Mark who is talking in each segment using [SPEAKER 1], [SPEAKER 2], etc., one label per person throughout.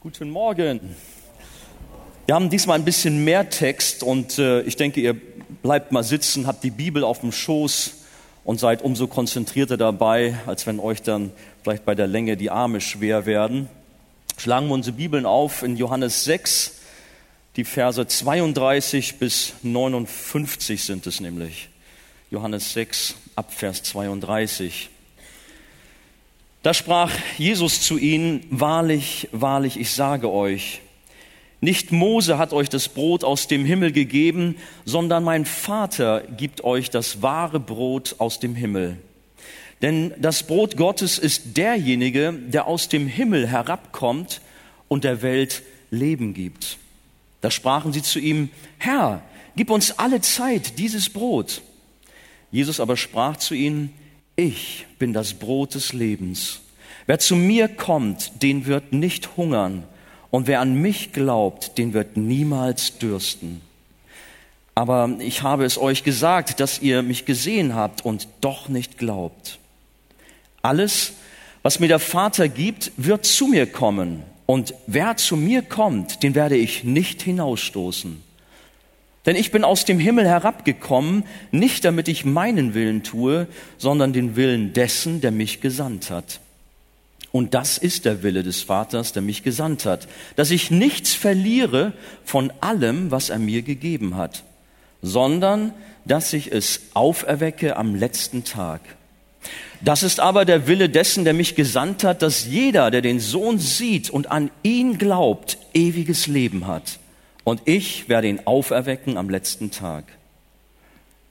[SPEAKER 1] Guten Morgen. Wir haben diesmal ein bisschen mehr Text und äh, ich denke, ihr bleibt mal sitzen, habt die Bibel auf dem Schoß und seid umso konzentrierter dabei, als wenn euch dann vielleicht bei der Länge die Arme schwer werden. Schlagen wir unsere Bibeln auf in Johannes 6, die Verse 32 bis 59 sind es nämlich. Johannes 6 ab Vers 32. Da sprach Jesus zu ihnen, wahrlich, wahrlich, ich sage euch, nicht Mose hat euch das Brot aus dem Himmel gegeben, sondern mein Vater gibt euch das wahre Brot aus dem Himmel. Denn das Brot Gottes ist derjenige, der aus dem Himmel herabkommt und der Welt Leben gibt. Da sprachen sie zu ihm, Herr, gib uns alle Zeit dieses Brot. Jesus aber sprach zu ihnen, ich bin das Brot des Lebens. Wer zu mir kommt, den wird nicht hungern, und wer an mich glaubt, den wird niemals dürsten. Aber ich habe es euch gesagt, dass ihr mich gesehen habt und doch nicht glaubt. Alles, was mir der Vater gibt, wird zu mir kommen, und wer zu mir kommt, den werde ich nicht hinausstoßen. Denn ich bin aus dem Himmel herabgekommen, nicht damit ich meinen Willen tue, sondern den Willen dessen, der mich gesandt hat. Und das ist der Wille des Vaters, der mich gesandt hat, dass ich nichts verliere von allem, was er mir gegeben hat, sondern dass ich es auferwecke am letzten Tag. Das ist aber der Wille dessen, der mich gesandt hat, dass jeder, der den Sohn sieht und an ihn glaubt, ewiges Leben hat und ich werde ihn auferwecken am letzten Tag.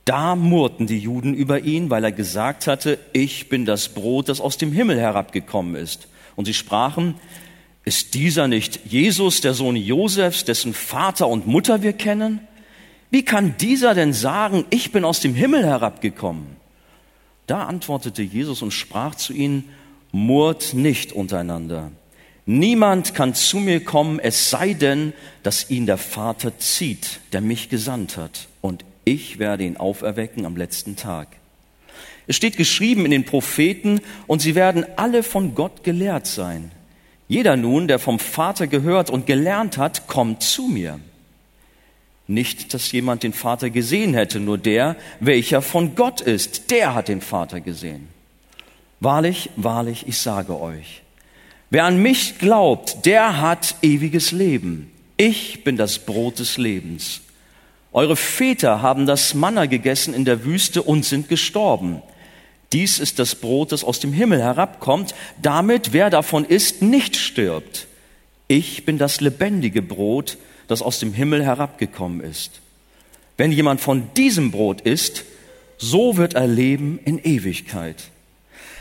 [SPEAKER 1] Da murrten die Juden über ihn, weil er gesagt hatte, ich bin das Brot, das aus dem Himmel herabgekommen ist. Und sie sprachen, ist dieser nicht Jesus, der Sohn Josefs, dessen Vater und Mutter wir kennen? Wie kann dieser denn sagen, ich bin aus dem Himmel herabgekommen? Da antwortete Jesus und sprach zu ihnen, murrt nicht untereinander. Niemand kann zu mir kommen, es sei denn, dass ihn der Vater zieht, der mich gesandt hat. Und ich werde ihn auferwecken am letzten Tag. Es steht geschrieben in den Propheten, und sie werden alle von Gott gelehrt sein. Jeder nun, der vom Vater gehört und gelernt hat, kommt zu mir. Nicht, dass jemand den Vater gesehen hätte, nur der, welcher von Gott ist, der hat den Vater gesehen. Wahrlich, wahrlich, ich sage euch, Wer an mich glaubt, der hat ewiges Leben. Ich bin das Brot des Lebens. Eure Väter haben das Manna gegessen in der Wüste und sind gestorben. Dies ist das Brot, das aus dem Himmel herabkommt, damit wer davon isst, nicht stirbt. Ich bin das lebendige Brot, das aus dem Himmel herabgekommen ist. Wenn jemand von diesem Brot isst, so wird er leben in Ewigkeit.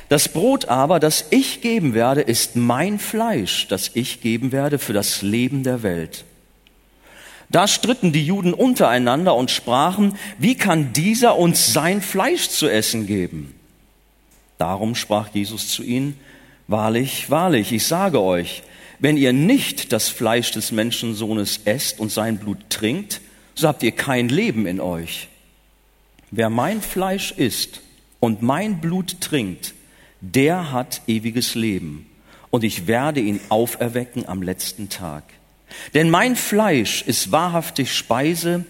[SPEAKER 1] Das Brot aber, das ich geben werde, ist mein Fleisch, das ich geben werde für das Leben der Welt. Da stritten die Juden untereinander und sprachen, wie kann dieser uns sein Fleisch zu essen geben? Darum sprach Jesus zu ihnen, wahrlich, wahrlich, ich sage euch, wenn ihr nicht das Fleisch des Menschensohnes esst und sein Blut trinkt, so habt ihr kein Leben in euch. Wer mein Fleisch isst und mein Blut trinkt, der hat ewiges Leben und ich werde ihn auferwecken am letzten Tag. Denn mein Fleisch ist wahrhaftig Speise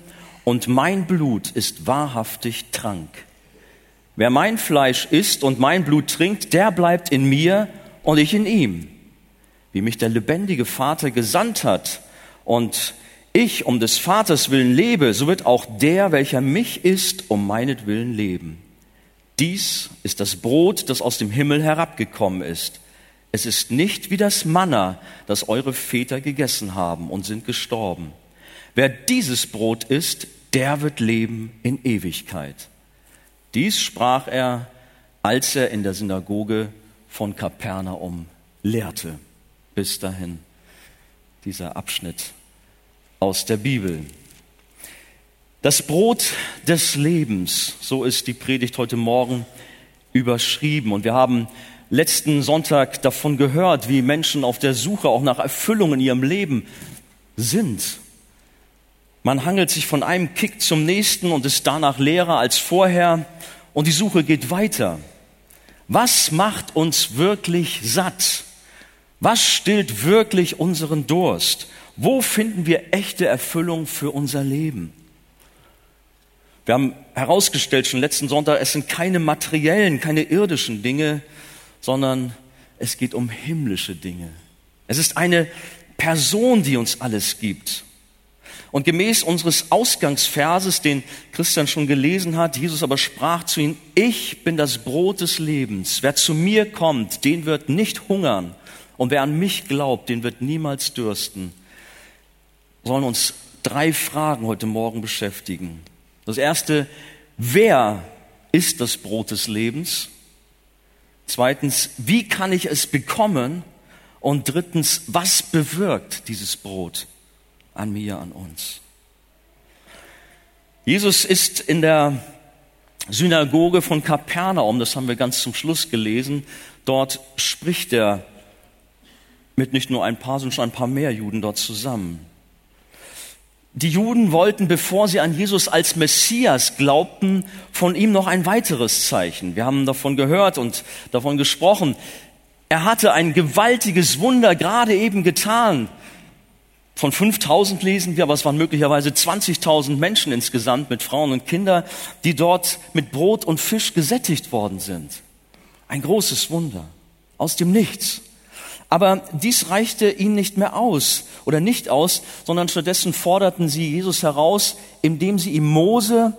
[SPEAKER 1] und mein Blut ist wahrhaftig Trank. Wer mein Fleisch isst und mein Blut trinkt, der bleibt in mir und ich in ihm. Wie mich der lebendige Vater gesandt hat und ich um des Vaters willen lebe, so wird auch der, welcher mich isst, um meinetwillen leben. Dies ist das Brot, das aus dem Himmel herabgekommen ist. Es ist nicht wie das Manna, das eure Väter gegessen haben und sind gestorben. Wer dieses Brot isst, der wird leben in Ewigkeit. Dies sprach er, als er in der Synagoge von Kapernaum lehrte. Bis dahin dieser Abschnitt aus der Bibel. Das Brot des Lebens, so ist die Predigt heute Morgen überschrieben. Und wir haben letzten Sonntag davon gehört, wie Menschen auf der Suche auch nach Erfüllung in ihrem Leben sind. Man hangelt sich von einem Kick zum nächsten und ist danach leerer als vorher und die Suche geht weiter. Was macht uns wirklich satt? Was stillt wirklich unseren Durst? Wo finden wir echte Erfüllung für unser Leben? Wir haben herausgestellt schon letzten Sonntag, es sind keine materiellen, keine irdischen Dinge, sondern es geht um himmlische Dinge. Es ist eine Person, die uns alles gibt. Und gemäß unseres Ausgangsverses, den Christian schon gelesen hat, Jesus aber sprach zu ihm, ich bin das Brot des Lebens. Wer zu mir kommt, den wird nicht hungern. Und wer an mich glaubt, den wird niemals dürsten. Sollen uns drei Fragen heute Morgen beschäftigen. Das erste, wer ist das Brot des Lebens? Zweitens, wie kann ich es bekommen? Und drittens, was bewirkt dieses Brot an mir, an uns? Jesus ist in der Synagoge von Kapernaum, das haben wir ganz zum Schluss gelesen, dort spricht er mit nicht nur ein paar, sondern schon ein paar mehr Juden dort zusammen. Die Juden wollten, bevor sie an Jesus als Messias glaubten, von ihm noch ein weiteres Zeichen. Wir haben davon gehört und davon gesprochen. Er hatte ein gewaltiges Wunder gerade eben getan. Von 5000 lesen wir, aber es waren möglicherweise 20.000 Menschen insgesamt mit Frauen und Kindern, die dort mit Brot und Fisch gesättigt worden sind. Ein großes Wunder. Aus dem Nichts. Aber dies reichte ihnen nicht mehr aus oder nicht aus, sondern stattdessen forderten sie Jesus heraus, indem sie ihm Mose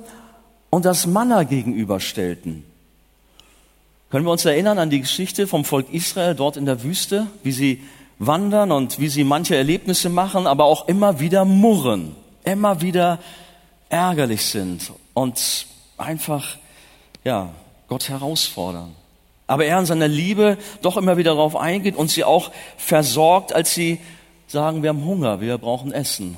[SPEAKER 1] und das Manna gegenüberstellten. Können wir uns erinnern an die Geschichte vom Volk Israel dort in der Wüste, wie sie wandern und wie sie manche Erlebnisse machen, aber auch immer wieder murren, immer wieder ärgerlich sind und einfach, ja, Gott herausfordern aber er in seiner Liebe doch immer wieder darauf eingeht und sie auch versorgt, als sie sagen, wir haben Hunger, wir brauchen Essen.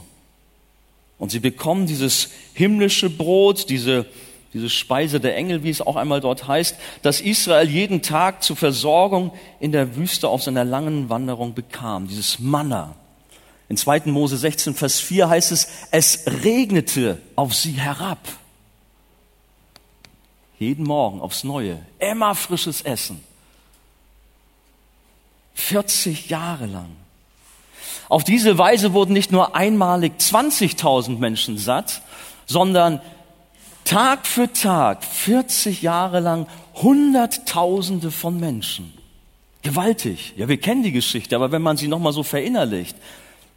[SPEAKER 1] Und sie bekommen dieses himmlische Brot, diese, diese Speise der Engel, wie es auch einmal dort heißt, dass Israel jeden Tag zur Versorgung in der Wüste auf seiner langen Wanderung bekam, dieses Manna. In 2. Mose 16, Vers 4 heißt es, es regnete auf sie herab. Jeden Morgen aufs Neue. Immer frisches Essen. 40 Jahre lang. Auf diese Weise wurden nicht nur einmalig 20.000 Menschen satt, sondern Tag für Tag, 40 Jahre lang, Hunderttausende von Menschen. Gewaltig. Ja, wir kennen die Geschichte, aber wenn man sie nochmal so verinnerlicht,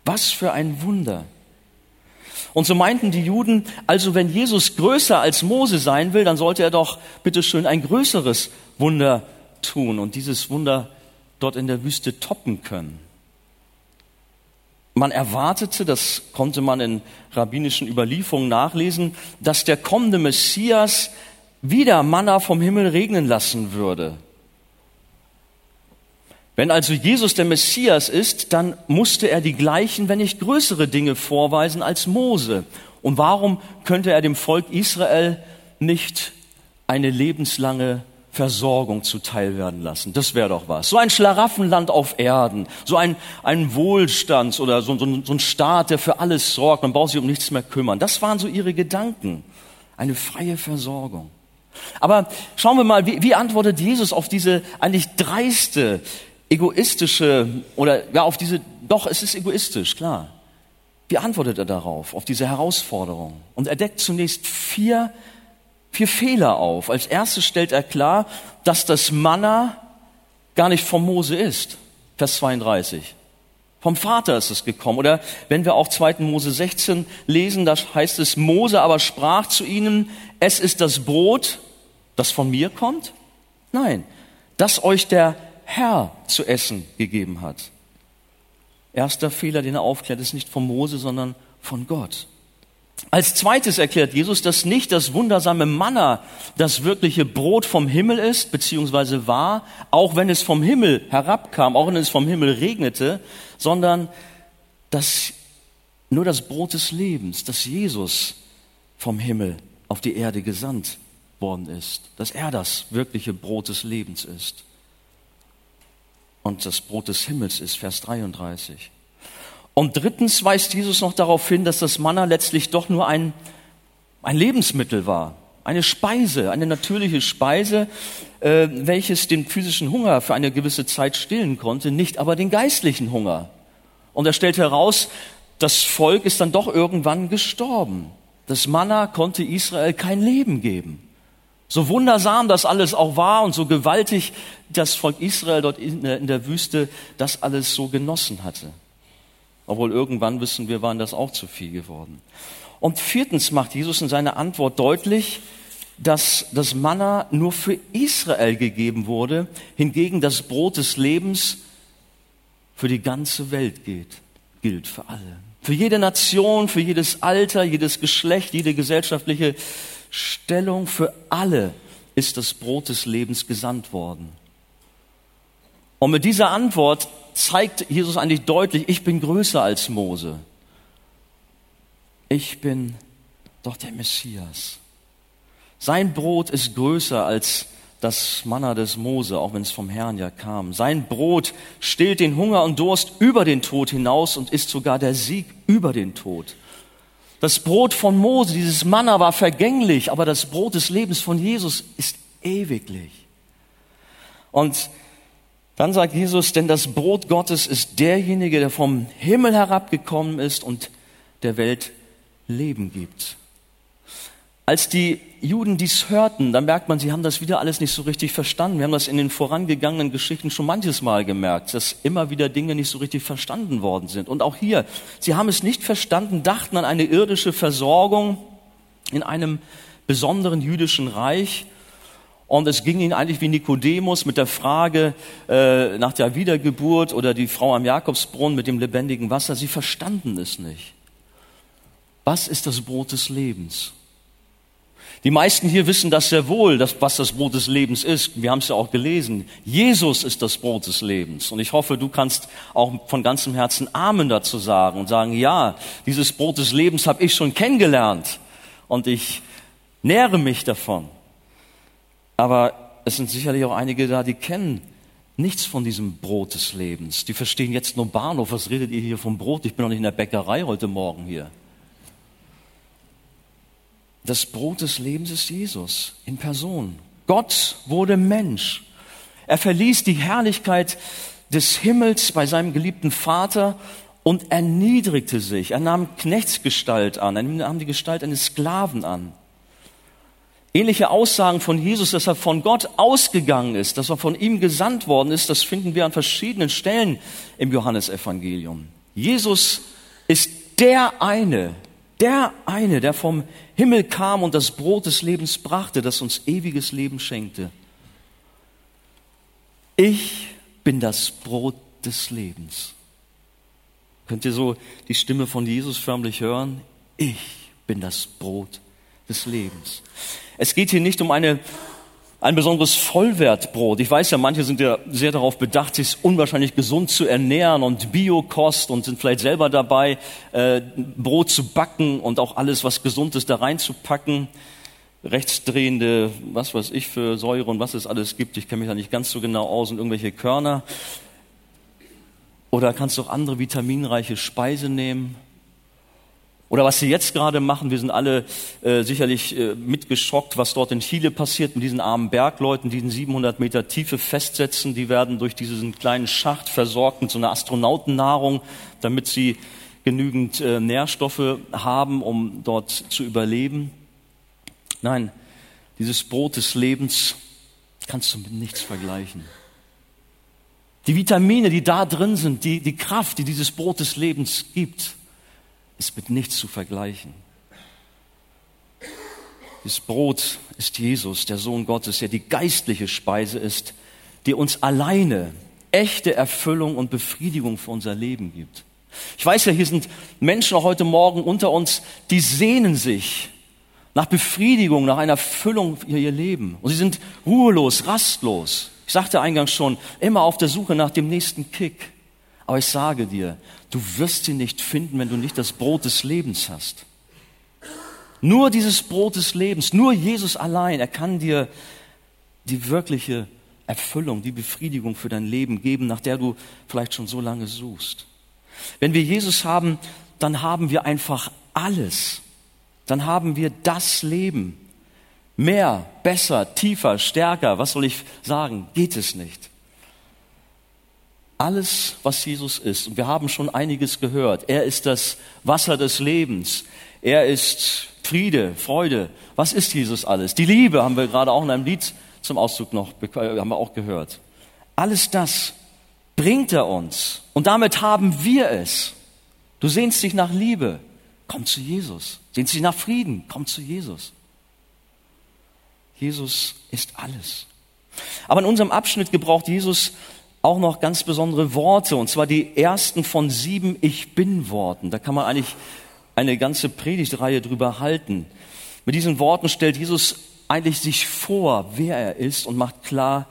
[SPEAKER 1] was für ein Wunder. Und so meinten die Juden, also wenn Jesus größer als Mose sein will, dann sollte er doch bitteschön ein größeres Wunder tun und dieses Wunder dort in der Wüste toppen können. Man erwartete, das konnte man in rabbinischen Überlieferungen nachlesen, dass der kommende Messias wieder Manna vom Himmel regnen lassen würde. Wenn also Jesus der Messias ist, dann musste er die gleichen, wenn nicht größere Dinge vorweisen als Mose. Und warum könnte er dem Volk Israel nicht eine lebenslange Versorgung zuteil werden lassen? Das wäre doch was. So ein Schlaraffenland auf Erden, so ein, ein Wohlstand oder so, so, so ein Staat, der für alles sorgt, man braucht sich um nichts mehr kümmern. Das waren so ihre Gedanken. Eine freie Versorgung. Aber schauen wir mal, wie, wie antwortet Jesus auf diese eigentlich dreiste, egoistische oder ja auf diese, doch, es ist egoistisch, klar. Wie antwortet er darauf, auf diese Herausforderung? Und er deckt zunächst vier, vier Fehler auf. Als erstes stellt er klar, dass das Manna gar nicht vom Mose ist. Vers 32. Vom Vater ist es gekommen. Oder wenn wir auch 2. Mose 16 lesen, da heißt es, Mose aber sprach zu ihnen, es ist das Brot, das von mir kommt? Nein, das euch der Herr zu essen gegeben hat. Erster Fehler, den er aufklärt, ist nicht von Mose, sondern von Gott. Als zweites erklärt Jesus, dass nicht das wundersame Manna das wirkliche Brot vom Himmel ist, beziehungsweise war, auch wenn es vom Himmel herabkam, auch wenn es vom Himmel regnete, sondern dass nur das Brot des Lebens, dass Jesus vom Himmel auf die Erde gesandt worden ist, dass er das wirkliche Brot des Lebens ist und das Brot des Himmels ist, Vers 33. Und drittens weist Jesus noch darauf hin, dass das Manna letztlich doch nur ein, ein Lebensmittel war. eine Speise, eine natürliche Speise, äh, welches den physischen Hunger für eine gewisse Zeit stillen konnte, nicht aber den geistlichen Hunger. Und er stellt heraus, das Volk ist dann doch irgendwann gestorben. Das Manna konnte Israel kein Leben geben. So wundersam das alles auch war und so gewaltig das Volk Israel dort in der Wüste das alles so genossen hatte. Obwohl irgendwann wissen wir, waren das auch zu viel geworden. Und viertens macht Jesus in seiner Antwort deutlich, dass das Manna nur für Israel gegeben wurde, hingegen das Brot des Lebens für die ganze Welt gilt, gilt für alle. Für jede Nation, für jedes Alter, jedes Geschlecht, jede gesellschaftliche Stellung, für alle ist das Brot des Lebens gesandt worden. Und mit dieser Antwort zeigt Jesus eigentlich deutlich, ich bin größer als Mose ich bin doch der Messias. Sein Brot ist größer als das Manna des Mose, auch wenn es vom Herrn ja kam. Sein Brot stillt den Hunger und Durst über den Tod hinaus und ist sogar der Sieg über den Tod. Das Brot von Mose, dieses Manna war vergänglich, aber das Brot des Lebens von Jesus ist ewiglich. Und dann sagt Jesus, denn das Brot Gottes ist derjenige, der vom Himmel herabgekommen ist und der Welt Leben gibt. Als die Juden dies hörten, dann merkt man, sie haben das wieder alles nicht so richtig verstanden. Wir haben das in den vorangegangenen Geschichten schon manches Mal gemerkt, dass immer wieder Dinge nicht so richtig verstanden worden sind. Und auch hier, sie haben es nicht verstanden, dachten an eine irdische Versorgung in einem besonderen jüdischen Reich. Und es ging ihnen eigentlich wie Nikodemus mit der Frage äh, nach der Wiedergeburt oder die Frau am Jakobsbrunnen mit dem lebendigen Wasser. Sie verstanden es nicht. Was ist das Brot des Lebens? Die meisten hier wissen das sehr wohl, dass, was das Brot des Lebens ist. Wir haben es ja auch gelesen. Jesus ist das Brot des Lebens. Und ich hoffe, du kannst auch von ganzem Herzen Amen dazu sagen und sagen, ja, dieses Brot des Lebens habe ich schon kennengelernt und ich nähre mich davon. Aber es sind sicherlich auch einige da, die kennen nichts von diesem Brot des Lebens. Die verstehen jetzt nur Bahnhof. Was redet ihr hier vom Brot? Ich bin noch nicht in der Bäckerei heute Morgen hier. Das Brot des Lebens ist Jesus in Person. Gott wurde Mensch. Er verließ die Herrlichkeit des Himmels bei seinem geliebten Vater und erniedrigte sich. Er nahm Knechtsgestalt an, er nahm die Gestalt eines Sklaven an. Ähnliche Aussagen von Jesus, dass er von Gott ausgegangen ist, dass er von ihm gesandt worden ist, das finden wir an verschiedenen Stellen im Johannesevangelium. Jesus ist der eine, der eine, der vom Himmel kam und das Brot des Lebens brachte, das uns ewiges Leben schenkte. Ich bin das Brot des Lebens. Könnt ihr so die Stimme von Jesus förmlich hören? Ich bin das Brot des Lebens. Es geht hier nicht um eine ein besonderes Vollwertbrot. Ich weiß ja, manche sind ja sehr darauf bedacht, sich unwahrscheinlich gesund zu ernähren und Biokost und sind vielleicht selber dabei, äh, Brot zu backen und auch alles, was gesund ist, da reinzupacken. Rechtsdrehende, was weiß ich für Säure und was es alles gibt. Ich kenne mich da nicht ganz so genau aus und irgendwelche Körner. Oder kannst du auch andere vitaminreiche Speise nehmen. Oder was sie jetzt gerade machen, wir sind alle äh, sicherlich äh, mitgeschockt, was dort in Chile passiert mit diesen armen Bergleuten, die in 700 Meter Tiefe festsetzen. Die werden durch diesen kleinen Schacht versorgt mit so einer Astronautennahrung, damit sie genügend äh, Nährstoffe haben, um dort zu überleben. Nein, dieses Brot des Lebens kannst du mit nichts vergleichen. Die Vitamine, die da drin sind, die, die Kraft, die dieses Brot des Lebens gibt, ist mit nichts zu vergleichen. Das Brot ist Jesus, der Sohn Gottes, der die geistliche Speise ist, die uns alleine echte Erfüllung und Befriedigung für unser Leben gibt. Ich weiß ja, hier sind Menschen auch heute Morgen unter uns, die sehnen sich nach Befriedigung, nach einer Erfüllung für ihr Leben. Und sie sind ruhelos, rastlos. Ich sagte eingangs schon, immer auf der Suche nach dem nächsten Kick. Aber ich sage dir, du wirst sie nicht finden, wenn du nicht das Brot des Lebens hast. Nur dieses Brot des Lebens, nur Jesus allein, er kann dir die wirkliche Erfüllung, die Befriedigung für dein Leben geben, nach der du vielleicht schon so lange suchst. Wenn wir Jesus haben, dann haben wir einfach alles. Dann haben wir das Leben, Mehr, besser, tiefer, stärker, was soll ich sagen, geht es nicht. Alles, was Jesus ist, und wir haben schon einiges gehört, er ist das Wasser des Lebens, er ist Friede, Freude. Was ist Jesus alles? Die Liebe haben wir gerade auch in einem Lied zum Ausdruck noch, haben wir auch gehört. Alles das bringt er uns und damit haben wir es. Du sehnst dich nach Liebe, komm zu Jesus. Sehnst dich nach Frieden, komm zu Jesus. Jesus ist alles. Aber in unserem Abschnitt gebraucht Jesus auch noch ganz besondere Worte, und zwar die ersten von sieben Ich bin Worten. Da kann man eigentlich eine ganze Predigtreihe drüber halten. Mit diesen Worten stellt Jesus eigentlich sich vor, wer er ist und macht klar,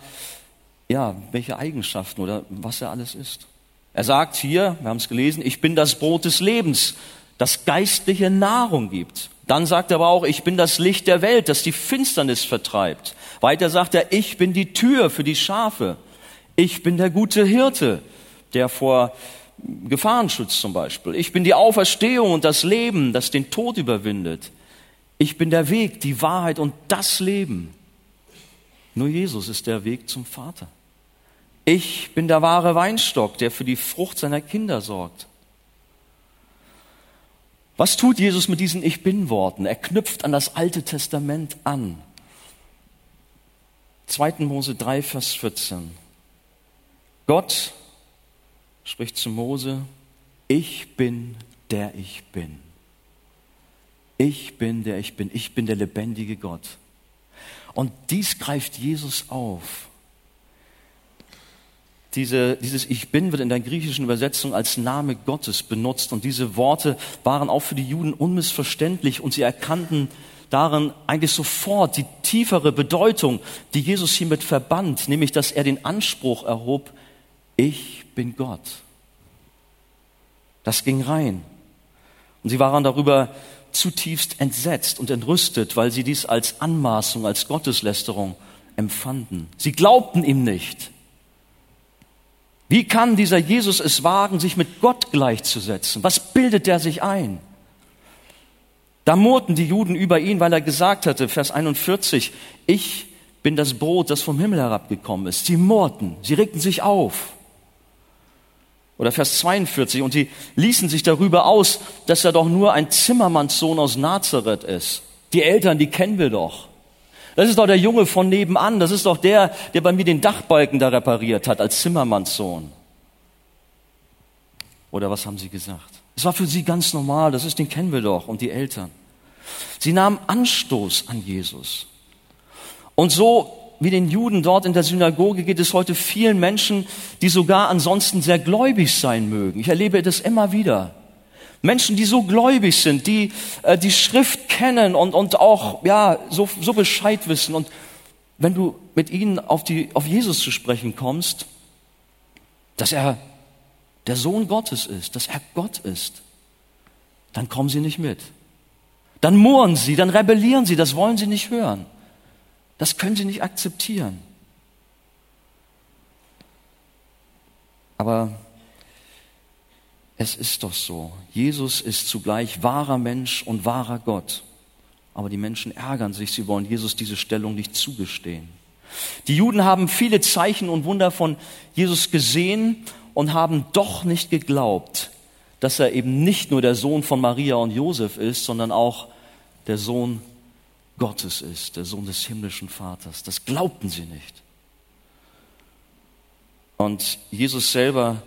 [SPEAKER 1] ja, welche Eigenschaften oder was er alles ist. Er sagt hier, wir haben es gelesen, ich bin das Brot des Lebens, das geistliche Nahrung gibt. Dann sagt er aber auch, ich bin das Licht der Welt, das die Finsternis vertreibt. Weiter sagt er, ich bin die Tür für die Schafe. Ich bin der gute Hirte, der vor Gefahren schützt zum Beispiel. Ich bin die Auferstehung und das Leben, das den Tod überwindet. Ich bin der Weg, die Wahrheit und das Leben. Nur Jesus ist der Weg zum Vater. Ich bin der wahre Weinstock, der für die Frucht seiner Kinder sorgt. Was tut Jesus mit diesen Ich bin Worten? Er knüpft an das Alte Testament an. 2. Mose 3, Vers 14. Gott spricht zu Mose, ich bin der ich bin. Ich bin der ich bin. Ich bin der lebendige Gott. Und dies greift Jesus auf. Diese, dieses Ich bin wird in der griechischen Übersetzung als Name Gottes benutzt und diese Worte waren auch für die Juden unmissverständlich und sie erkannten darin eigentlich sofort die tiefere Bedeutung, die Jesus hiermit verband, nämlich dass er den Anspruch erhob, ich bin Gott. Das ging rein. Und sie waren darüber zutiefst entsetzt und entrüstet, weil sie dies als Anmaßung, als Gotteslästerung empfanden. Sie glaubten ihm nicht. Wie kann dieser Jesus es wagen, sich mit Gott gleichzusetzen? Was bildet er sich ein? Da murrten die Juden über ihn, weil er gesagt hatte, Vers 41, ich bin das Brot, das vom Himmel herabgekommen ist. Sie murrten, sie regten sich auf. Oder Vers 42, und sie ließen sich darüber aus, dass er doch nur ein Zimmermannssohn aus Nazareth ist. Die Eltern, die kennen wir doch. Das ist doch der Junge von nebenan. Das ist doch der, der bei mir den Dachbalken da repariert hat als Zimmermannssohn. Oder was haben sie gesagt? Es war für sie ganz normal. Das ist, den kennen wir doch. Und die Eltern. Sie nahmen Anstoß an Jesus. Und so wie den Juden dort in der Synagoge geht es heute vielen Menschen, die sogar ansonsten sehr gläubig sein mögen. Ich erlebe das immer wieder. Menschen, die so gläubig sind, die äh, die Schrift kennen und, und auch ja, so, so Bescheid wissen. Und wenn du mit ihnen auf, die, auf Jesus zu sprechen kommst, dass er der Sohn Gottes ist, dass er Gott ist, dann kommen sie nicht mit. Dann murren sie, dann rebellieren sie, das wollen sie nicht hören. Das können sie nicht akzeptieren. Aber es ist doch so. Jesus ist zugleich wahrer Mensch und wahrer Gott. Aber die Menschen ärgern sich, sie wollen Jesus diese Stellung nicht zugestehen. Die Juden haben viele Zeichen und Wunder von Jesus gesehen und haben doch nicht geglaubt, dass er eben nicht nur der Sohn von Maria und Josef ist, sondern auch der Sohn Gottes ist, der Sohn des himmlischen Vaters. Das glaubten sie nicht. Und Jesus selber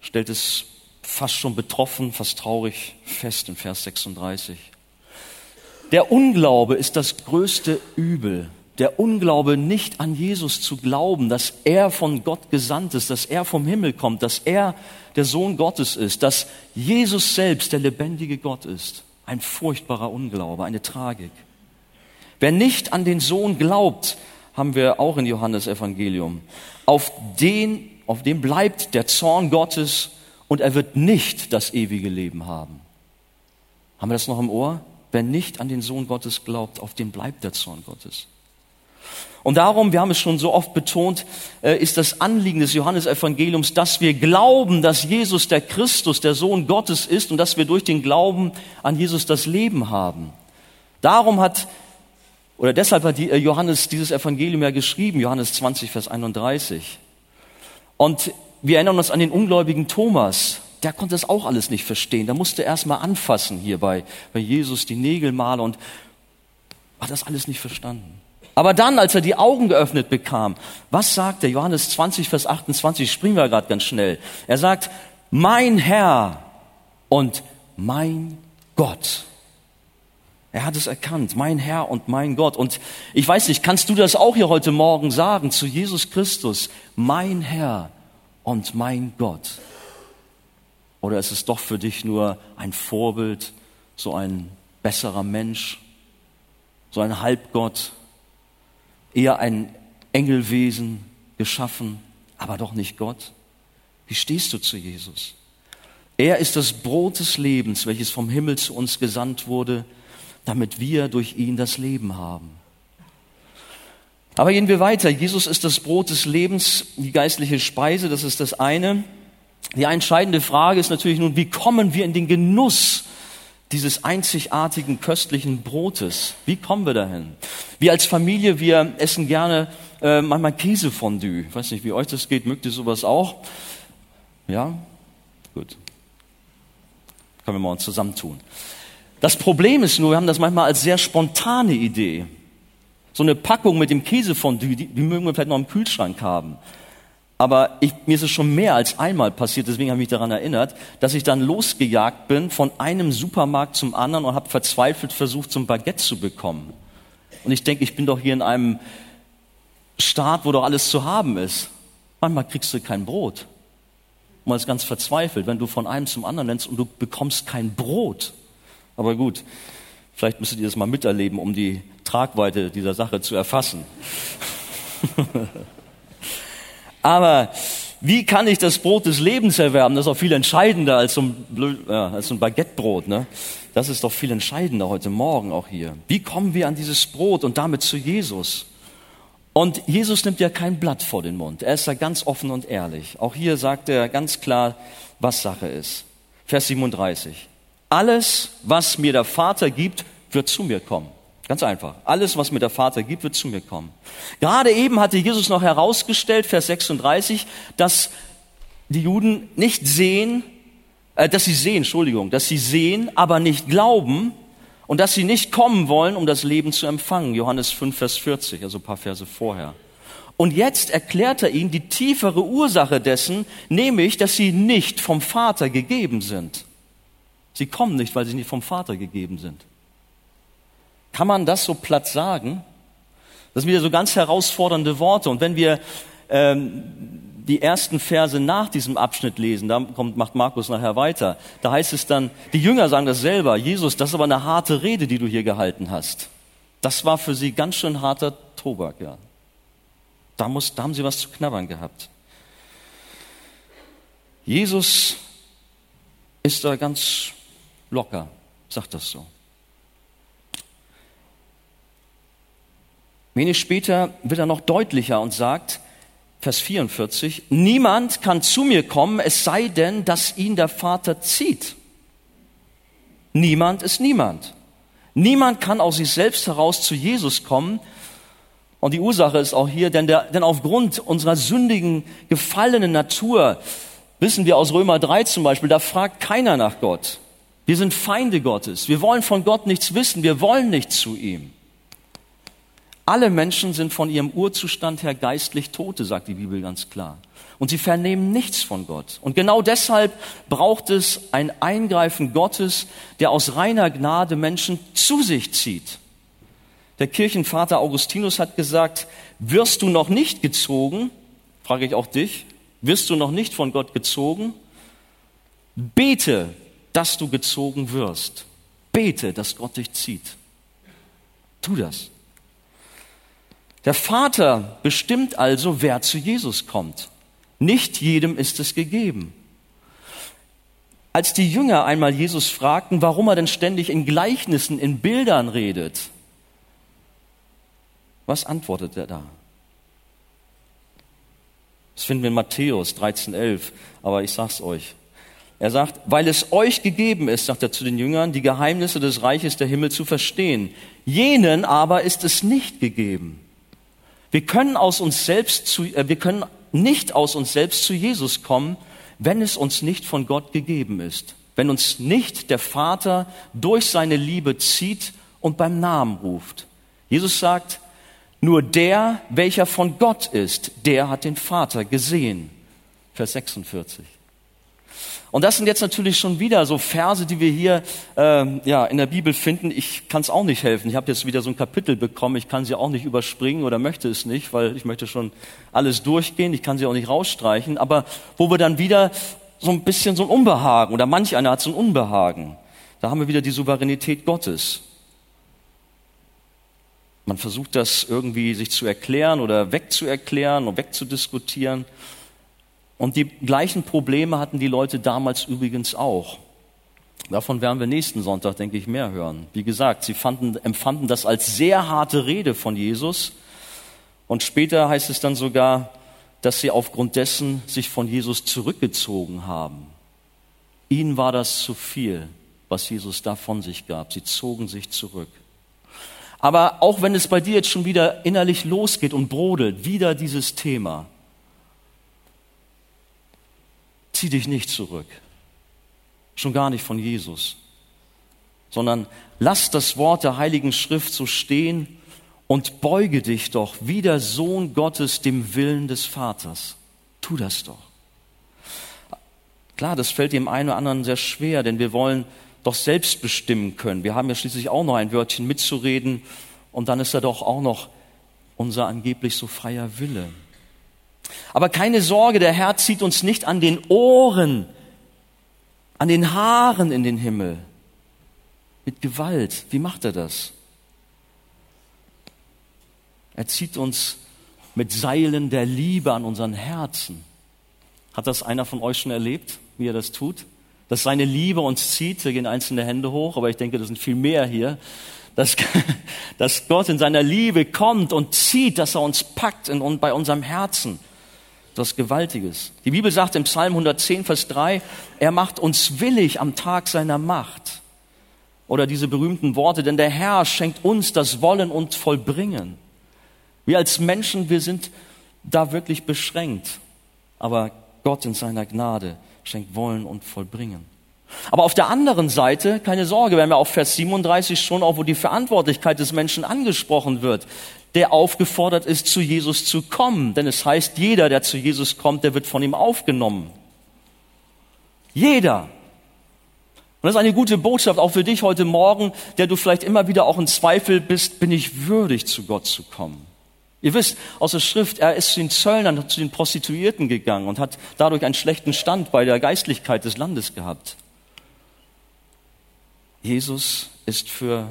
[SPEAKER 1] stellt es fast schon betroffen, fast traurig fest in Vers 36. Der Unglaube ist das größte Übel. Der Unglaube nicht an Jesus zu glauben, dass er von Gott gesandt ist, dass er vom Himmel kommt, dass er der Sohn Gottes ist, dass Jesus selbst der lebendige Gott ist. Ein furchtbarer Unglaube, eine Tragik. Wer nicht an den Sohn glaubt, haben wir auch in Johannes Evangelium, auf den, auf dem bleibt der Zorn Gottes und er wird nicht das ewige Leben haben. Haben wir das noch im Ohr? Wer nicht an den Sohn Gottes glaubt, auf den bleibt der Zorn Gottes. Und darum, wir haben es schon so oft betont, äh, ist das Anliegen des Johannesevangeliums, dass wir glauben, dass Jesus der Christus, der Sohn Gottes ist und dass wir durch den Glauben an Jesus das Leben haben. Darum hat Oder deshalb hat äh, Johannes dieses Evangelium ja geschrieben, Johannes 20, Vers 31. Und wir erinnern uns an den ungläubigen Thomas. Der konnte das auch alles nicht verstehen. Der musste erst mal anfassen hier bei, bei Jesus, die Nägelmale und hat das alles nicht verstanden. Aber dann, als er die Augen geöffnet bekam, was sagt er? Johannes 20, Vers 28, springen wir gerade ganz schnell. Er sagt, mein Herr und mein Gott. Er hat es erkannt, mein Herr und mein Gott. Und ich weiß nicht, kannst du das auch hier heute Morgen sagen zu Jesus Christus, mein Herr und mein Gott? Oder ist es doch für dich nur ein Vorbild, so ein besserer Mensch, so ein Halbgott, eher ein Engelwesen geschaffen, aber doch nicht Gott? Wie stehst du zu Jesus? Er ist das Brot des Lebens, welches vom Himmel zu uns gesandt wurde, damit wir durch ihn das Leben haben. Aber gehen wir weiter. Jesus ist das Brot des Lebens, die geistliche Speise, das ist das eine. Die entscheidende Frage ist natürlich nun, wie kommen wir in den Genuss dieses einzigartigen köstlichen Brotes? Wie kommen wir dahin? Wir als Familie, wir essen gerne äh, manchmal Käsefondue. Ich weiß nicht, wie euch das geht. Mögt ihr sowas auch? Ja? Gut. Können wir mal uns zusammentun. Das Problem ist nur, wir haben das manchmal als sehr spontane Idee. So eine Packung mit dem Käsefondue, die, die mögen wir vielleicht noch im Kühlschrank haben. Aber ich, mir ist es schon mehr als einmal passiert, deswegen habe ich mich daran erinnert, dass ich dann losgejagt bin von einem Supermarkt zum anderen und habe verzweifelt versucht, zum Baguette zu bekommen. Und ich denke, ich bin doch hier in einem Staat, wo doch alles zu haben ist. Manchmal kriegst du kein Brot. Man ist ganz verzweifelt, wenn du von einem zum anderen nennst und du bekommst kein Brot. Aber gut, vielleicht müsstet ihr das mal miterleben, um die Tragweite dieser Sache zu erfassen. Aber wie kann ich das Brot des Lebens erwerben? Das ist auch viel entscheidender als so ein, ja, als so ein Baguettebrot. Ne? Das ist doch viel entscheidender heute Morgen auch hier. Wie kommen wir an dieses Brot und damit zu Jesus? Und Jesus nimmt ja kein Blatt vor den Mund. Er ist da ganz offen und ehrlich. Auch hier sagt er ganz klar, was Sache ist. Vers 37. Alles, was mir der Vater gibt, wird zu mir kommen. Ganz einfach. Alles, was mir der Vater gibt, wird zu mir kommen. Gerade eben hatte Jesus noch herausgestellt, Vers 36, dass die Juden nicht sehen, äh, dass sie sehen, Entschuldigung, dass sie sehen, aber nicht glauben und dass sie nicht kommen wollen, um das Leben zu empfangen. Johannes 5, Vers 40, also ein paar Verse vorher. Und jetzt erklärt er ihnen die tiefere Ursache dessen, nämlich, dass sie nicht vom Vater gegeben sind. Sie kommen nicht, weil sie nicht vom Vater gegeben sind. Kann man das so platt sagen? Das sind wieder so ganz herausfordernde Worte. Und wenn wir ähm, die ersten Verse nach diesem Abschnitt lesen, da kommt, macht Markus nachher weiter, da heißt es dann, die Jünger sagen das selber, Jesus, das ist aber eine harte Rede, die du hier gehalten hast. Das war für sie ganz schön harter Tobak, ja. Da, muss, da haben sie was zu knabbern gehabt. Jesus ist da ganz locker, sagt das so. Wenig später wird er noch deutlicher und sagt, Vers 44, niemand kann zu mir kommen, es sei denn, dass ihn der Vater zieht. Niemand ist niemand. Niemand kann aus sich selbst heraus zu Jesus kommen. Und die Ursache ist auch hier, denn, der, denn aufgrund unserer sündigen, gefallenen Natur, wissen wir aus Römer 3 zum Beispiel, da fragt keiner nach Gott. Wir sind Feinde Gottes. Wir wollen von Gott nichts wissen. Wir wollen nicht zu ihm. Alle Menschen sind von ihrem Urzustand her geistlich Tote, sagt die Bibel ganz klar. Und sie vernehmen nichts von Gott. Und genau deshalb braucht es ein Eingreifen Gottes, der aus reiner Gnade Menschen zu sich zieht. Der Kirchenvater Augustinus hat gesagt, wirst du noch nicht gezogen, frage ich auch dich, wirst du noch nicht von Gott gezogen? Bete, dass du gezogen wirst. Bete, dass Gott dich zieht. Tu das. Der Vater bestimmt also, wer zu Jesus kommt. Nicht jedem ist es gegeben. Als die Jünger einmal Jesus fragten, warum er denn ständig in Gleichnissen, in Bildern redet, was antwortet er da? Das finden wir in Matthäus 13,11, aber ich sag's euch. Er sagt, weil es euch gegeben ist, sagt er zu den Jüngern, die Geheimnisse des Reiches der Himmel zu verstehen. Jenen aber ist es nicht gegeben. Wir können aus uns selbst zu, äh, wir können nicht aus uns selbst zu Jesus kommen, wenn es uns nicht von Gott gegeben ist. Wenn uns nicht der Vater durch seine Liebe zieht und beim Namen ruft. Jesus sagt, nur der, welcher von Gott ist, der hat den Vater gesehen. Vers 46. Und das sind jetzt natürlich schon wieder so Verse, die wir hier äh, ja, in der Bibel finden. Ich kann es auch nicht helfen. Ich habe jetzt wieder so ein Kapitel bekommen. Ich kann sie auch nicht überspringen oder möchte es nicht, weil ich möchte schon alles durchgehen. Ich kann sie auch nicht rausstreichen. Aber wo wir dann wieder so ein bisschen so ein Unbehagen oder manch einer hat so ein Unbehagen. Da haben wir wieder die Souveränität Gottes. Man versucht das irgendwie sich zu erklären oder wegzuerklären und wegzudiskutieren. Und die gleichen Probleme hatten die Leute damals übrigens auch. Davon werden wir nächsten Sonntag, denke ich, mehr hören. Wie gesagt, sie fanden, empfanden das als sehr harte Rede von Jesus. Und später heißt es dann sogar, dass sie aufgrund dessen sich von Jesus zurückgezogen haben. Ihnen war das zu viel, was Jesus da von sich gab. Sie zogen sich zurück. Aber auch wenn es bei dir jetzt schon wieder innerlich losgeht und brodelt, wieder dieses Thema, zieh dich nicht zurück. Schon gar nicht von Jesus. Sondern lass das Wort der Heiligen Schrift so stehen und beuge dich doch wie der Sohn Gottes dem Willen des Vaters. Tu das doch. Klar, das fällt dem einen oder anderen sehr schwer, denn wir wollen doch selbst bestimmen können. Wir haben ja schließlich auch noch ein Wörtchen mitzureden und dann ist da doch auch noch unser angeblich so freier Wille. Aber keine Sorge, der Herr zieht uns nicht an den Ohren, an den Haaren in den Himmel. Mit Gewalt. Wie macht er das? Er zieht uns mit Seilen der Liebe an unseren Herzen. Hat das einer von euch schon erlebt, wie er das tut? Dass seine Liebe uns zieht, da gehen einzelne Hände hoch, aber ich denke, das sind viel mehr hier. Dass, dass Gott in seiner Liebe kommt und zieht, dass er uns packt in, bei unserem Herzen etwas Gewaltiges. Die Bibel sagt im Psalm 110, Vers 3, er macht uns willig am Tag seiner Macht. Oder diese berühmten Worte, denn der Herr schenkt uns das Wollen und Vollbringen. Wir als Menschen, wir sind da wirklich beschränkt. Aber Gott in seiner Gnade schenkt Wollen und Vollbringen. Aber auf der anderen Seite, keine Sorge, wir haben ja auf Vers 37 schon auch, wo die Verantwortlichkeit des Menschen angesprochen wird der aufgefordert ist, zu Jesus zu kommen. Denn es heißt, jeder, der zu Jesus kommt, der wird von ihm aufgenommen. Jeder. Und das ist eine gute Botschaft auch für dich heute Morgen, der du vielleicht immer wieder auch in Zweifel bist, bin ich würdig, zu Gott zu kommen. Ihr wisst aus der Schrift, er ist zu den Zöllnern, zu den Prostituierten gegangen und hat dadurch einen schlechten Stand bei der Geistlichkeit des Landes gehabt. Jesus ist für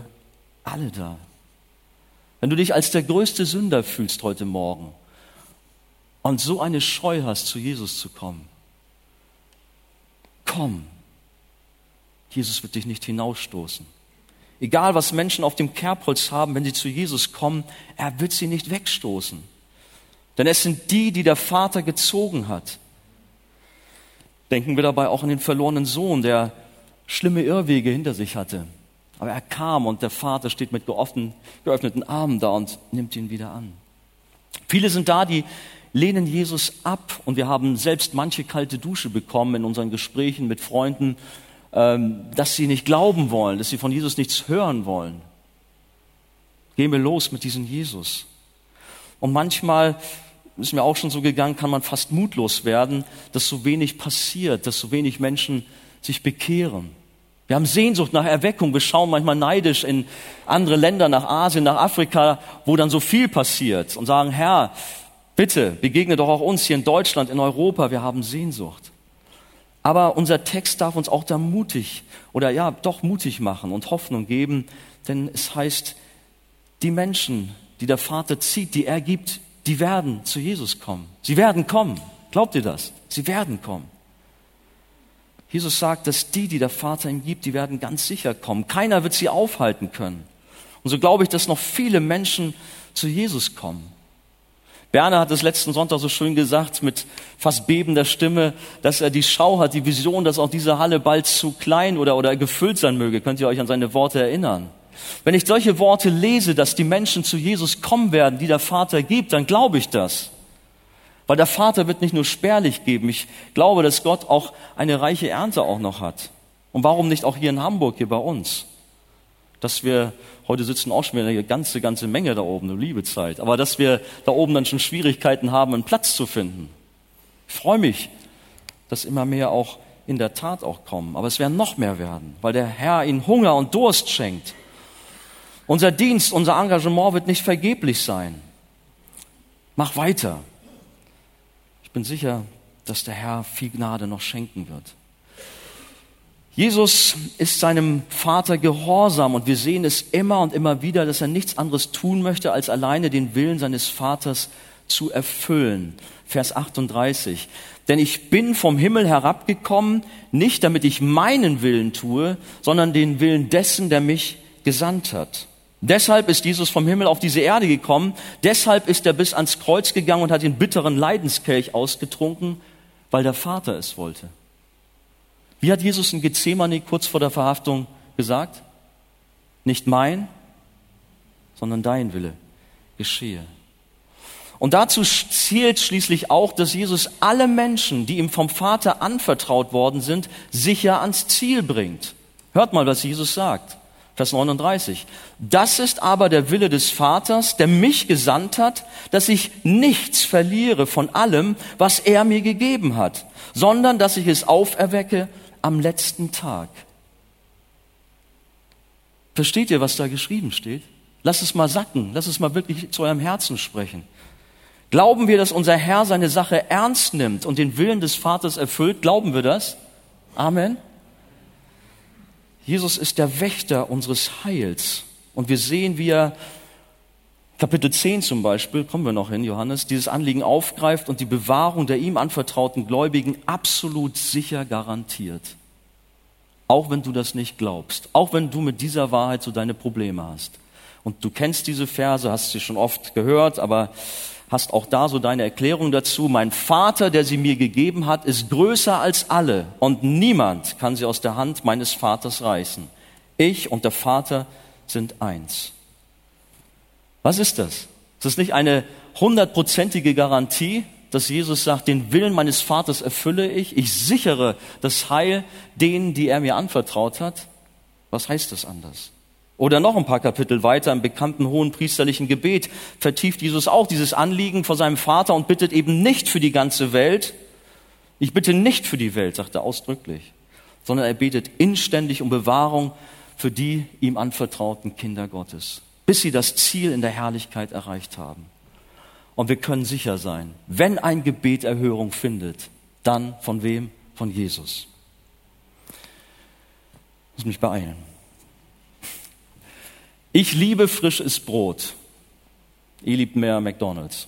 [SPEAKER 1] alle da. Wenn du dich als der größte Sünder fühlst heute Morgen und so eine Scheu hast, zu Jesus zu kommen, komm. Jesus wird dich nicht hinausstoßen. Egal, was Menschen auf dem Kerbholz haben, wenn sie zu Jesus kommen, er wird sie nicht wegstoßen. Denn es sind die, die der Vater gezogen hat. Denken wir dabei auch an den verlorenen Sohn, der schlimme Irrwege hinter sich hatte. Aber er kam und der Vater steht mit geöffneten Armen da und nimmt ihn wieder an. Viele sind da, die lehnen Jesus ab und wir haben selbst manche kalte Dusche bekommen in unseren Gesprächen mit Freunden, ähm, dass sie nicht glauben wollen, dass sie von Jesus nichts hören wollen. Gehen wir los mit diesem Jesus. Und manchmal ist mir auch schon so gegangen, kann man fast mutlos werden, dass so wenig passiert, dass so wenig Menschen sich bekehren. Wir haben Sehnsucht nach Erweckung. Wir schauen manchmal neidisch in andere Länder, nach Asien, nach Afrika, wo dann so viel passiert und sagen, Herr, bitte begegne doch auch uns hier in Deutschland, in Europa. Wir haben Sehnsucht. Aber unser Text darf uns auch da mutig oder ja, doch mutig machen und Hoffnung geben, denn es heißt, die Menschen, die der Vater zieht, die er gibt, die werden zu Jesus kommen. Sie werden kommen. Glaubt ihr das? Sie werden kommen. Jesus sagt, dass die, die der Vater ihm gibt, die werden ganz sicher kommen. Keiner wird sie aufhalten können. Und so glaube ich, dass noch viele Menschen zu Jesus kommen. Berner hat es letzten Sonntag so schön gesagt, mit fast bebender Stimme, dass er die Schau hat, die Vision, dass auch diese Halle bald zu klein oder, oder gefüllt sein möge. Könnt ihr euch an seine Worte erinnern? Wenn ich solche Worte lese, dass die Menschen zu Jesus kommen werden, die der Vater gibt, dann glaube ich das. Weil der Vater wird nicht nur spärlich geben. Ich glaube, dass Gott auch eine reiche Ernte auch noch hat. Und warum nicht auch hier in Hamburg, hier bei uns? Dass wir, heute sitzen auch schon wieder eine ganze, ganze Menge da oben, eine Liebezeit. Aber dass wir da oben dann schon Schwierigkeiten haben, einen Platz zu finden. Ich freue mich, dass immer mehr auch in der Tat auch kommen. Aber es werden noch mehr werden, weil der Herr ihnen Hunger und Durst schenkt. Unser Dienst, unser Engagement wird nicht vergeblich sein. Mach weiter. Ich bin sicher, dass der Herr viel Gnade noch schenken wird. Jesus ist seinem Vater gehorsam und wir sehen es immer und immer wieder, dass er nichts anderes tun möchte, als alleine den Willen seines Vaters zu erfüllen. Vers 38. Denn ich bin vom Himmel herabgekommen, nicht damit ich meinen Willen tue, sondern den Willen dessen, der mich gesandt hat. Deshalb ist Jesus vom Himmel auf diese Erde gekommen. Deshalb ist er bis ans Kreuz gegangen und hat den bitteren Leidenskelch ausgetrunken, weil der Vater es wollte. Wie hat Jesus in Gethsemane kurz vor der Verhaftung gesagt? Nicht mein, sondern dein Wille geschehe. Und dazu zählt schließlich auch, dass Jesus alle Menschen, die ihm vom Vater anvertraut worden sind, sicher ans Ziel bringt. Hört mal, was Jesus sagt. Vers 39. Das ist aber der Wille des Vaters, der mich gesandt hat, dass ich nichts verliere von allem, was er mir gegeben hat, sondern dass ich es auferwecke am letzten Tag. Versteht ihr, was da geschrieben steht? Lass es mal sacken, lass es mal wirklich zu eurem Herzen sprechen. Glauben wir, dass unser Herr seine Sache ernst nimmt und den Willen des Vaters erfüllt? Glauben wir das? Amen. Jesus ist der Wächter unseres Heils. Und wir sehen, wie er Kapitel 10 zum Beispiel, kommen wir noch hin, Johannes, dieses Anliegen aufgreift und die Bewahrung der ihm anvertrauten Gläubigen absolut sicher garantiert. Auch wenn du das nicht glaubst, auch wenn du mit dieser Wahrheit so deine Probleme hast. Und du kennst diese Verse, hast sie schon oft gehört, aber hast auch da so deine Erklärung dazu. Mein Vater, der sie mir gegeben hat, ist größer als alle und niemand kann sie aus der Hand meines Vaters reißen. Ich und der Vater sind eins. Was ist das? Ist das nicht eine hundertprozentige Garantie, dass Jesus sagt, den Willen meines Vaters erfülle ich, ich sichere das Heil denen, die er mir anvertraut hat? Was heißt das anders? Oder noch ein paar Kapitel weiter im bekannten hohen priesterlichen Gebet vertieft Jesus auch dieses Anliegen vor seinem Vater und bittet eben nicht für die ganze Welt. Ich bitte nicht für die Welt, sagt er ausdrücklich, sondern er betet inständig um Bewahrung für die ihm anvertrauten Kinder Gottes bis sie das Ziel in der Herrlichkeit erreicht haben. Und wir können sicher sein, wenn ein Gebet Erhörung findet, dann von wem? Von Jesus. Ich muss mich beeilen. Ich liebe frisches Brot. Ihr liebt mehr McDonald's.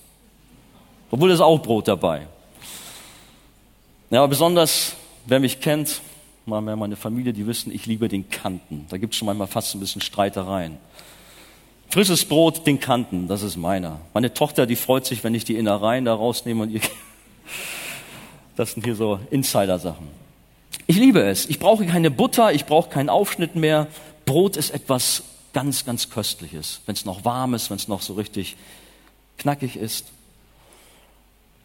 [SPEAKER 1] Obwohl es auch Brot dabei. Ja, aber besonders, wer mich kennt, mal mehr meine Familie, die wissen, ich liebe den Kanten. Da gibt es schon manchmal fast ein bisschen Streitereien. Frisches Brot, den Kanten, das ist meiner. Meine Tochter, die freut sich, wenn ich die Innereien da rausnehme und ihr. Das sind hier so Insider-Sachen. Ich liebe es. Ich brauche keine Butter, ich brauche keinen Aufschnitt mehr. Brot ist etwas ganz, ganz Köstliches. Wenn es noch warm ist, wenn es noch so richtig knackig ist.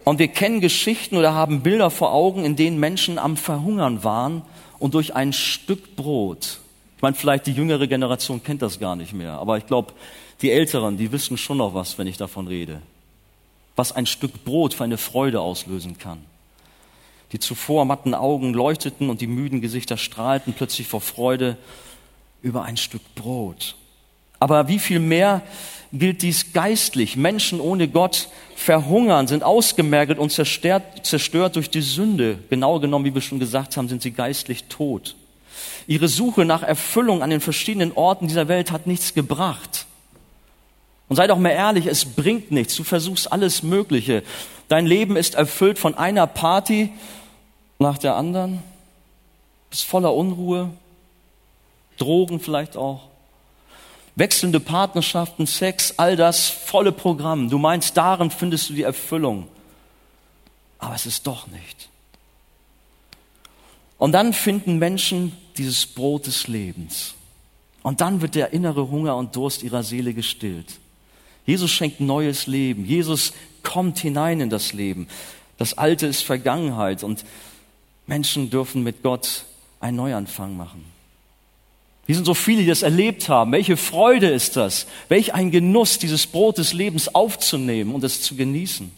[SPEAKER 1] Und wir kennen Geschichten oder haben Bilder vor Augen, in denen Menschen am Verhungern waren und durch ein Stück Brot meine, vielleicht die jüngere Generation kennt das gar nicht mehr, aber ich glaube, die Älteren, die wissen schon noch was, wenn ich davon rede. Was ein Stück Brot für eine Freude auslösen kann. Die zuvor matten Augen leuchteten und die müden Gesichter strahlten plötzlich vor Freude über ein Stück Brot. Aber wie viel mehr gilt dies geistlich? Menschen ohne Gott verhungern, sind ausgemergelt und zerstört, zerstört durch die Sünde. Genau genommen, wie wir schon gesagt haben, sind sie geistlich tot. Ihre Suche nach Erfüllung an den verschiedenen Orten dieser Welt hat nichts gebracht. Und sei doch mal ehrlich, es bringt nichts. Du versuchst alles Mögliche. Dein Leben ist erfüllt von einer Party nach der anderen. Bist voller Unruhe, Drogen vielleicht auch. Wechselnde Partnerschaften, Sex, all das volle Programm. Du meinst, darin findest du die Erfüllung. Aber es ist doch nicht. Und dann finden Menschen dieses Brot des Lebens. Und dann wird der innere Hunger und Durst ihrer Seele gestillt. Jesus schenkt neues Leben. Jesus kommt hinein in das Leben. Das Alte ist Vergangenheit und Menschen dürfen mit Gott einen Neuanfang machen. Wir sind so viele, die das erlebt haben. Welche Freude ist das? Welch ein Genuss, dieses Brot des Lebens aufzunehmen und es zu genießen.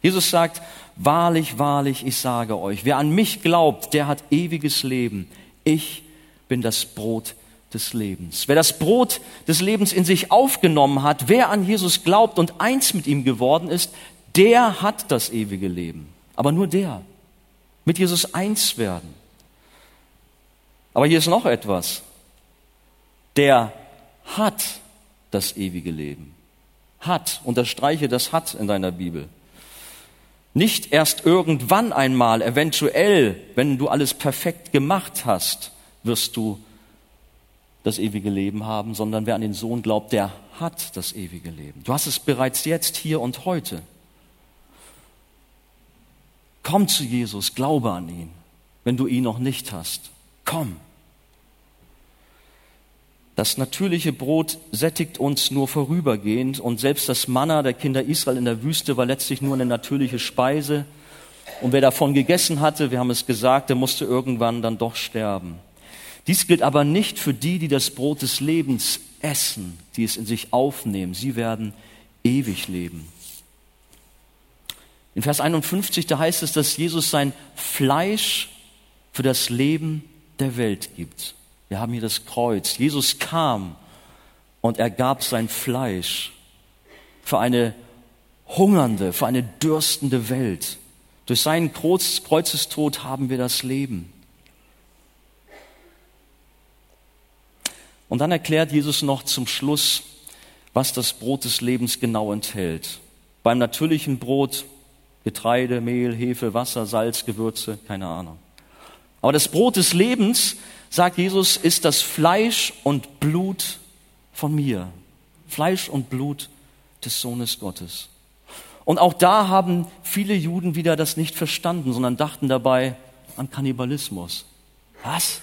[SPEAKER 1] Jesus sagt, wahrlich, wahrlich, ich sage euch, wer an mich glaubt, der hat ewiges Leben. Ich bin das Brot des Lebens. Wer das Brot des Lebens in sich aufgenommen hat, wer an Jesus glaubt und eins mit ihm geworden ist, der hat das ewige Leben. Aber nur der. Mit Jesus eins werden. Aber hier ist noch etwas der hat das ewige Leben. Hat, unterstreiche das hat in deiner Bibel. Nicht erst irgendwann einmal, eventuell, wenn du alles perfekt gemacht hast, wirst du das ewige Leben haben, sondern wer an den Sohn glaubt, der hat das ewige Leben. Du hast es bereits jetzt, hier und heute. Komm zu Jesus, glaube an ihn, wenn du ihn noch nicht hast. Komm. Das natürliche Brot sättigt uns nur vorübergehend und selbst das Manna der Kinder Israel in der Wüste war letztlich nur eine natürliche Speise. Und wer davon gegessen hatte, wir haben es gesagt, der musste irgendwann dann doch sterben. Dies gilt aber nicht für die, die das Brot des Lebens essen, die es in sich aufnehmen. Sie werden ewig leben. In Vers 51, da heißt es, dass Jesus sein Fleisch für das Leben der Welt gibt. Wir haben hier das Kreuz. Jesus kam und er gab sein Fleisch für eine hungernde, für eine dürstende Welt. Durch seinen Kreuz, Kreuzestod haben wir das Leben. Und dann erklärt Jesus noch zum Schluss, was das Brot des Lebens genau enthält. Beim natürlichen Brot Getreide, Mehl, Hefe, Wasser, Salz, Gewürze, keine Ahnung. Aber das Brot des Lebens sagt Jesus, ist das Fleisch und Blut von mir. Fleisch und Blut des Sohnes Gottes. Und auch da haben viele Juden wieder das nicht verstanden, sondern dachten dabei an Kannibalismus. Was?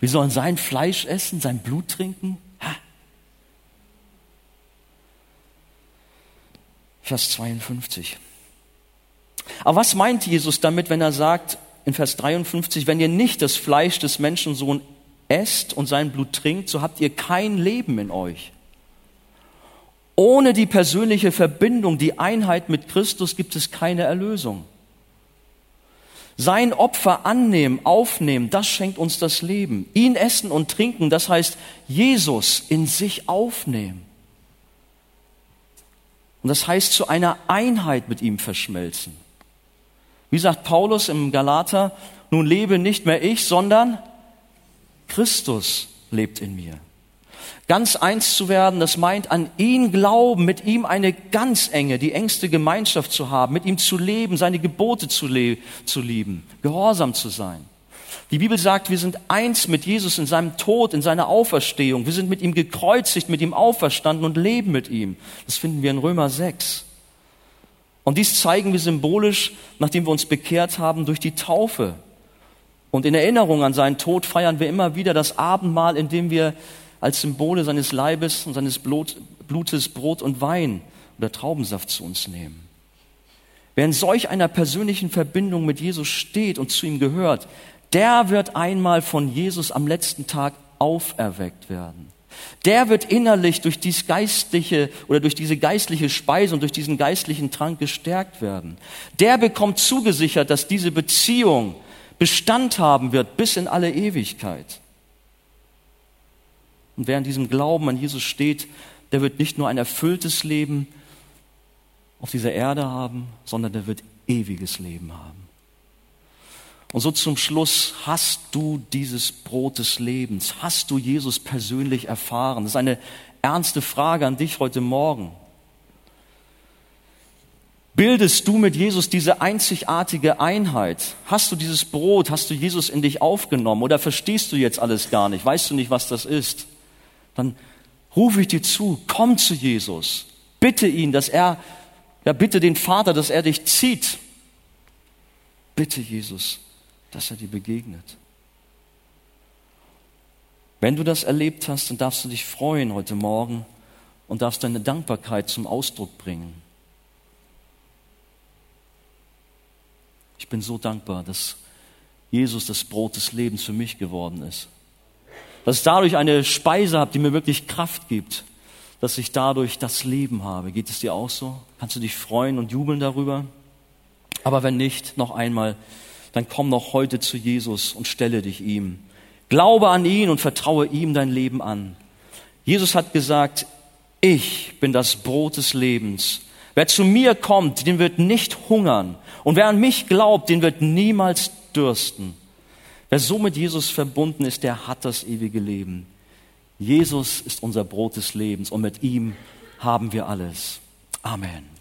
[SPEAKER 1] Wir sollen sein Fleisch essen, sein Blut trinken? Ha. Vers 52. Aber was meint Jesus damit, wenn er sagt, in Vers 53, wenn ihr nicht das Fleisch des Menschensohn esst und sein Blut trinkt, so habt ihr kein Leben in euch. Ohne die persönliche Verbindung, die Einheit mit Christus gibt es keine Erlösung. Sein Opfer annehmen, aufnehmen, das schenkt uns das Leben. Ihn essen und trinken, das heißt Jesus in sich aufnehmen. Und das heißt zu einer Einheit mit ihm verschmelzen. Wie sagt Paulus im Galater, nun lebe nicht mehr ich, sondern Christus lebt in mir. Ganz eins zu werden, das meint an ihn glauben, mit ihm eine ganz enge, die engste Gemeinschaft zu haben, mit ihm zu leben, seine Gebote zu, zu lieben, gehorsam zu sein. Die Bibel sagt, wir sind eins mit Jesus in seinem Tod, in seiner Auferstehung. Wir sind mit ihm gekreuzigt, mit ihm auferstanden und leben mit ihm. Das finden wir in Römer 6. Und dies zeigen wir symbolisch, nachdem wir uns bekehrt haben, durch die Taufe. Und in Erinnerung an seinen Tod feiern wir immer wieder das Abendmahl, in dem wir als Symbole seines Leibes und seines Blutes Brot und Wein oder Traubensaft zu uns nehmen. Wer in solch einer persönlichen Verbindung mit Jesus steht und zu ihm gehört, der wird einmal von Jesus am letzten Tag auferweckt werden. Der wird innerlich durch dies geistliche oder durch diese geistliche Speise und durch diesen geistlichen Trank gestärkt werden. Der bekommt zugesichert, dass diese Beziehung Bestand haben wird bis in alle Ewigkeit. Und wer in diesem Glauben an Jesus steht, der wird nicht nur ein erfülltes Leben auf dieser Erde haben, sondern der wird ewiges Leben haben. Und so zum Schluss, hast du dieses Brot des Lebens? Hast du Jesus persönlich erfahren? Das ist eine ernste Frage an dich heute Morgen. Bildest du mit Jesus diese einzigartige Einheit? Hast du dieses Brot, hast du Jesus in dich aufgenommen oder verstehst du jetzt alles gar nicht? Weißt du nicht, was das ist? Dann rufe ich dir zu, komm zu Jesus. Bitte ihn, dass er, ja, bitte den Vater, dass er dich zieht. Bitte Jesus, dass er dir begegnet. Wenn du das erlebt hast, dann darfst du dich freuen heute Morgen und darfst deine Dankbarkeit zum Ausdruck bringen. Ich bin so dankbar, dass Jesus das Brot des Lebens für mich geworden ist. Dass ich dadurch eine Speise habe, die mir wirklich Kraft gibt. Dass ich dadurch das Leben habe. Geht es dir auch so? Kannst du dich freuen und jubeln darüber? Aber wenn nicht, noch einmal, dann komm noch heute zu Jesus und stelle dich ihm. Glaube an ihn und vertraue ihm dein Leben an. Jesus hat gesagt, ich bin das Brot des Lebens. Wer zu mir kommt, den wird nicht hungern. Und wer an mich glaubt, den wird niemals dürsten. Wer so mit Jesus verbunden ist, der hat das ewige Leben. Jesus ist unser Brot des Lebens und mit ihm haben wir alles. Amen.